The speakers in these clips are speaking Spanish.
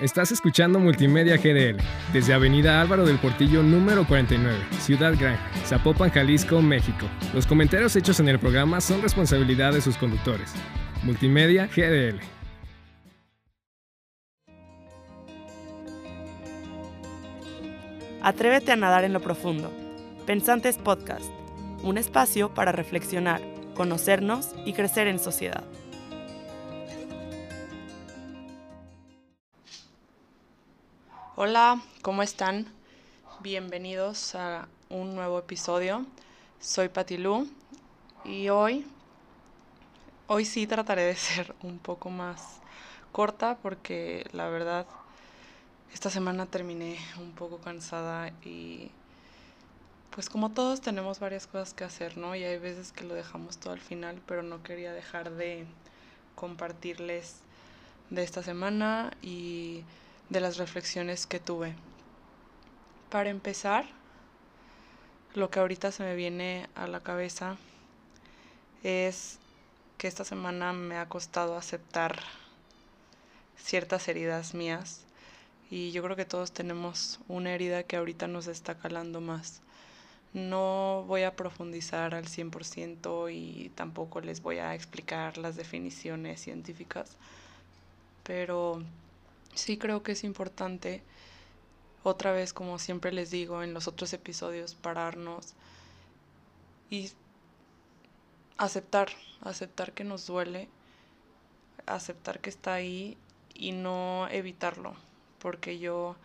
Estás escuchando Multimedia GDL desde Avenida Álvaro del Portillo número 49, Ciudad Gran, Zapopan, Jalisco, México. Los comentarios hechos en el programa son responsabilidad de sus conductores. Multimedia GDL. Atrévete a nadar en lo profundo. Pensantes Podcast, un espacio para reflexionar, conocernos y crecer en sociedad. Hola, ¿cómo están? Bienvenidos a un nuevo episodio. Soy Patilú y hoy, hoy sí trataré de ser un poco más corta porque la verdad esta semana terminé un poco cansada y pues como todos tenemos varias cosas que hacer, ¿no? Y hay veces que lo dejamos todo al final, pero no quería dejar de compartirles de esta semana y de las reflexiones que tuve. Para empezar, lo que ahorita se me viene a la cabeza es que esta semana me ha costado aceptar ciertas heridas mías y yo creo que todos tenemos una herida que ahorita nos está calando más. No voy a profundizar al 100% y tampoco les voy a explicar las definiciones científicas, pero sí creo que es importante, otra vez como siempre les digo en los otros episodios, pararnos y aceptar, aceptar que nos duele, aceptar que está ahí y no evitarlo, porque yo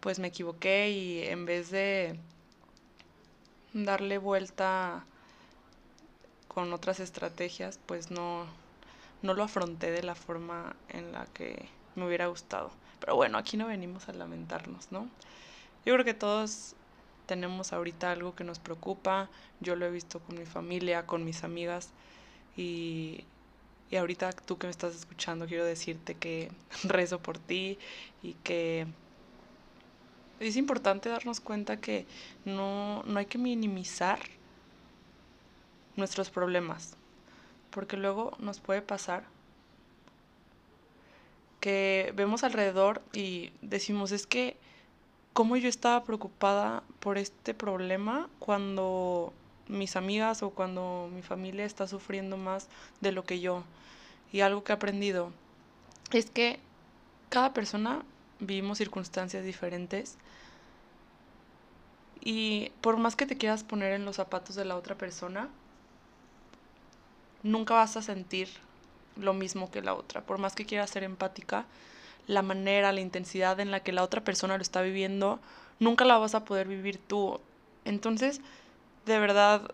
pues me equivoqué y en vez de darle vuelta con otras estrategias, pues no, no lo afronté de la forma en la que me hubiera gustado. Pero bueno, aquí no venimos a lamentarnos, ¿no? Yo creo que todos tenemos ahorita algo que nos preocupa. Yo lo he visto con mi familia, con mis amigas. Y, y ahorita tú que me estás escuchando, quiero decirte que rezo por ti y que es importante darnos cuenta que no, no hay que minimizar nuestros problemas porque luego nos puede pasar que vemos alrededor y decimos, es que, ¿cómo yo estaba preocupada por este problema cuando mis amigas o cuando mi familia está sufriendo más de lo que yo? Y algo que he aprendido es que cada persona vivimos circunstancias diferentes y por más que te quieras poner en los zapatos de la otra persona, nunca vas a sentir lo mismo que la otra. Por más que quieras ser empática, la manera, la intensidad en la que la otra persona lo está viviendo, nunca la vas a poder vivir tú. Entonces, de verdad,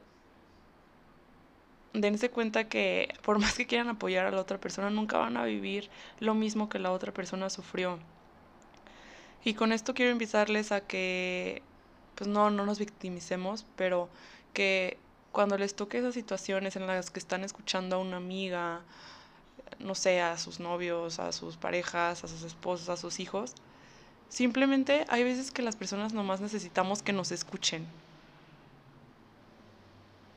dense cuenta que por más que quieran apoyar a la otra persona, nunca van a vivir lo mismo que la otra persona sufrió. Y con esto quiero invitarles a que, pues no, no nos victimicemos, pero que cuando les toque esas situaciones en las que están escuchando a una amiga, no sé, a sus novios, a sus parejas, a sus esposos, a sus hijos, simplemente hay veces que las personas nomás necesitamos que nos escuchen.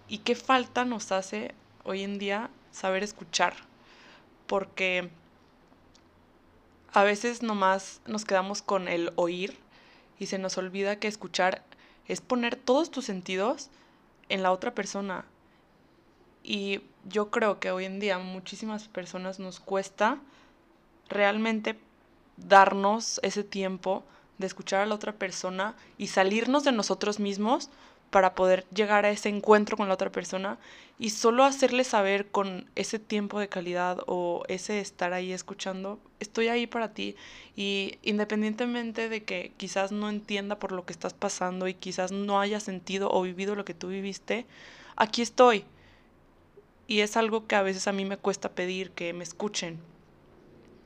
¿Y qué falta nos hace hoy en día saber escuchar? Porque a veces nomás nos quedamos con el oír y se nos olvida que escuchar es poner todos tus sentidos en la otra persona. Y yo creo que hoy en día muchísimas personas nos cuesta realmente darnos ese tiempo de escuchar a la otra persona y salirnos de nosotros mismos para poder llegar a ese encuentro con la otra persona y solo hacerle saber con ese tiempo de calidad o ese estar ahí escuchando, estoy ahí para ti y independientemente de que quizás no entienda por lo que estás pasando y quizás no haya sentido o vivido lo que tú viviste, aquí estoy. Y es algo que a veces a mí me cuesta pedir que me escuchen.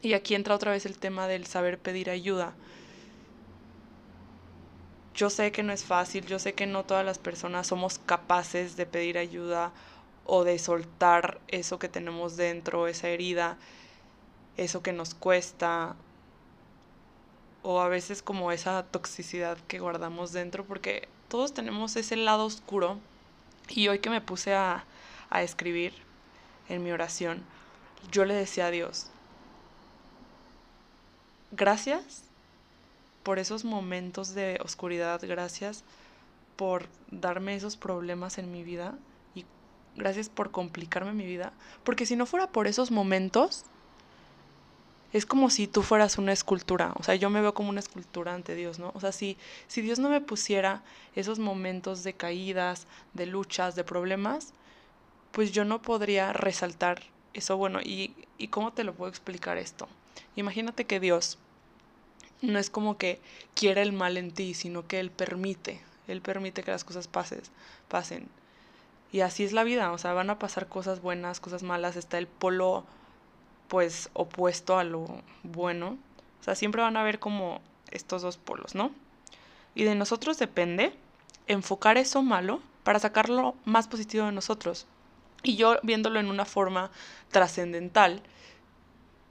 Y aquí entra otra vez el tema del saber pedir ayuda yo sé que no es fácil, yo sé que no todas las personas somos capaces de pedir ayuda o de soltar eso que tenemos dentro, esa herida, eso que nos cuesta, o a veces como esa toxicidad que guardamos dentro, porque todos tenemos ese lado oscuro. Y hoy que me puse a, a escribir en mi oración, yo le decía a Dios, gracias por esos momentos de oscuridad, gracias por darme esos problemas en mi vida y gracias por complicarme mi vida, porque si no fuera por esos momentos, es como si tú fueras una escultura, o sea, yo me veo como una escultura ante Dios, ¿no? O sea, si, si Dios no me pusiera esos momentos de caídas, de luchas, de problemas, pues yo no podría resaltar eso bueno. ¿Y, y cómo te lo puedo explicar esto? Imagínate que Dios no es como que quiere el mal en ti, sino que Él permite, Él permite que las cosas pases, pasen. Y así es la vida, o sea, van a pasar cosas buenas, cosas malas, está el polo pues opuesto a lo bueno. O sea, siempre van a haber como estos dos polos, ¿no? Y de nosotros depende enfocar eso malo para sacarlo más positivo de nosotros. Y yo viéndolo en una forma trascendental,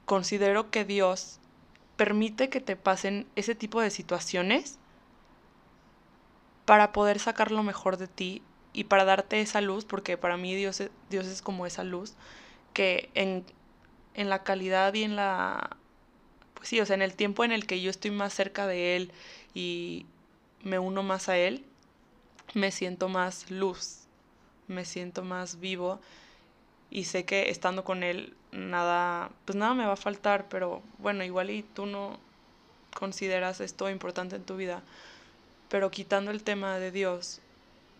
considero que Dios permite que te pasen ese tipo de situaciones para poder sacar lo mejor de ti y para darte esa luz, porque para mí Dios es, Dios es como esa luz que en en la calidad y en la, pues sí, o sea, en el tiempo en el que yo estoy más cerca de Él y me uno más a Él, me siento más luz, me siento más vivo y sé que estando con Él nada, pues nada me va a faltar, pero bueno, igual y tú no consideras esto importante en tu vida, pero quitando el tema de Dios,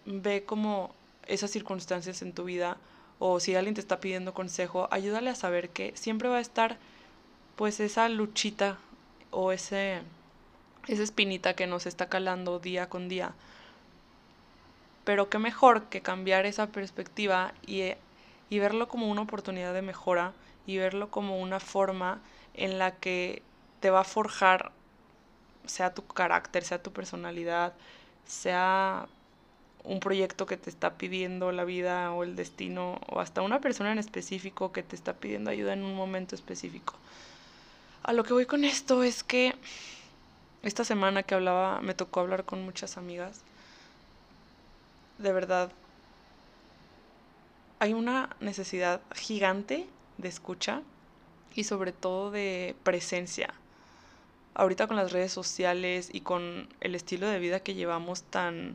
ve como esas circunstancias en tu vida o si alguien te está pidiendo consejo, ayúdale a saber que siempre va a estar pues esa luchita o ese esa espinita que nos está calando día con día. Pero qué mejor que cambiar esa perspectiva y, y verlo como una oportunidad de mejora y verlo como una forma en la que te va a forjar sea tu carácter, sea tu personalidad, sea un proyecto que te está pidiendo la vida o el destino o hasta una persona en específico que te está pidiendo ayuda en un momento específico. A lo que voy con esto es que esta semana que hablaba, me tocó hablar con muchas amigas. De verdad, hay una necesidad gigante de escucha y sobre todo de presencia. Ahorita con las redes sociales y con el estilo de vida que llevamos tan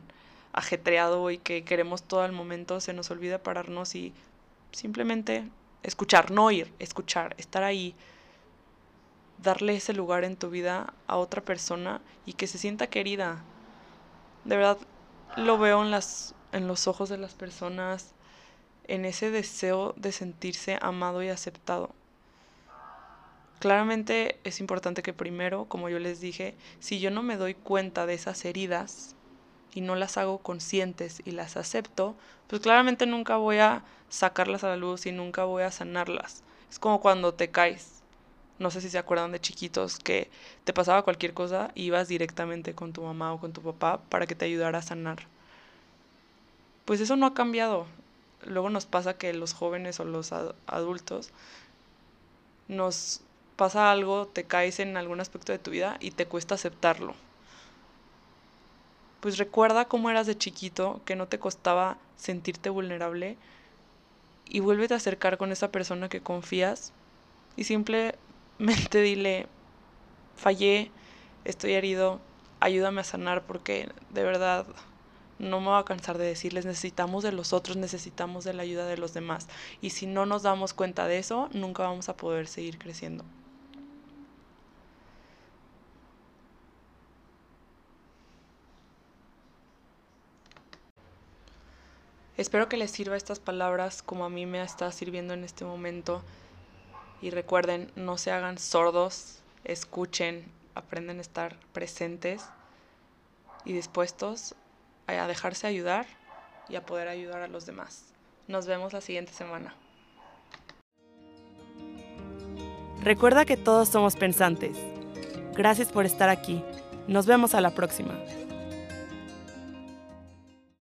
ajetreado y que queremos todo el momento, se nos olvida pararnos y simplemente escuchar, no ir, escuchar, estar ahí, darle ese lugar en tu vida a otra persona y que se sienta querida. De verdad lo veo en las en los ojos de las personas en ese deseo de sentirse amado y aceptado. Claramente es importante que primero, como yo les dije, si yo no me doy cuenta de esas heridas, y no las hago conscientes y las acepto, pues claramente nunca voy a sacarlas a la luz y nunca voy a sanarlas. Es como cuando te caes. No sé si se acuerdan de chiquitos que te pasaba cualquier cosa y ibas directamente con tu mamá o con tu papá para que te ayudara a sanar. Pues eso no ha cambiado. Luego nos pasa que los jóvenes o los adultos nos pasa algo, te caes en algún aspecto de tu vida y te cuesta aceptarlo. Pues recuerda cómo eras de chiquito, que no te costaba sentirte vulnerable y vuélvete a acercar con esa persona que confías y simplemente dile, fallé, estoy herido, ayúdame a sanar porque de verdad no me voy a cansar de decirles, necesitamos de los otros, necesitamos de la ayuda de los demás. Y si no nos damos cuenta de eso, nunca vamos a poder seguir creciendo. Espero que les sirva estas palabras como a mí me está sirviendo en este momento. Y recuerden, no se hagan sordos, escuchen, aprenden a estar presentes y dispuestos a dejarse ayudar y a poder ayudar a los demás. Nos vemos la siguiente semana. Recuerda que todos somos pensantes. Gracias por estar aquí. Nos vemos a la próxima.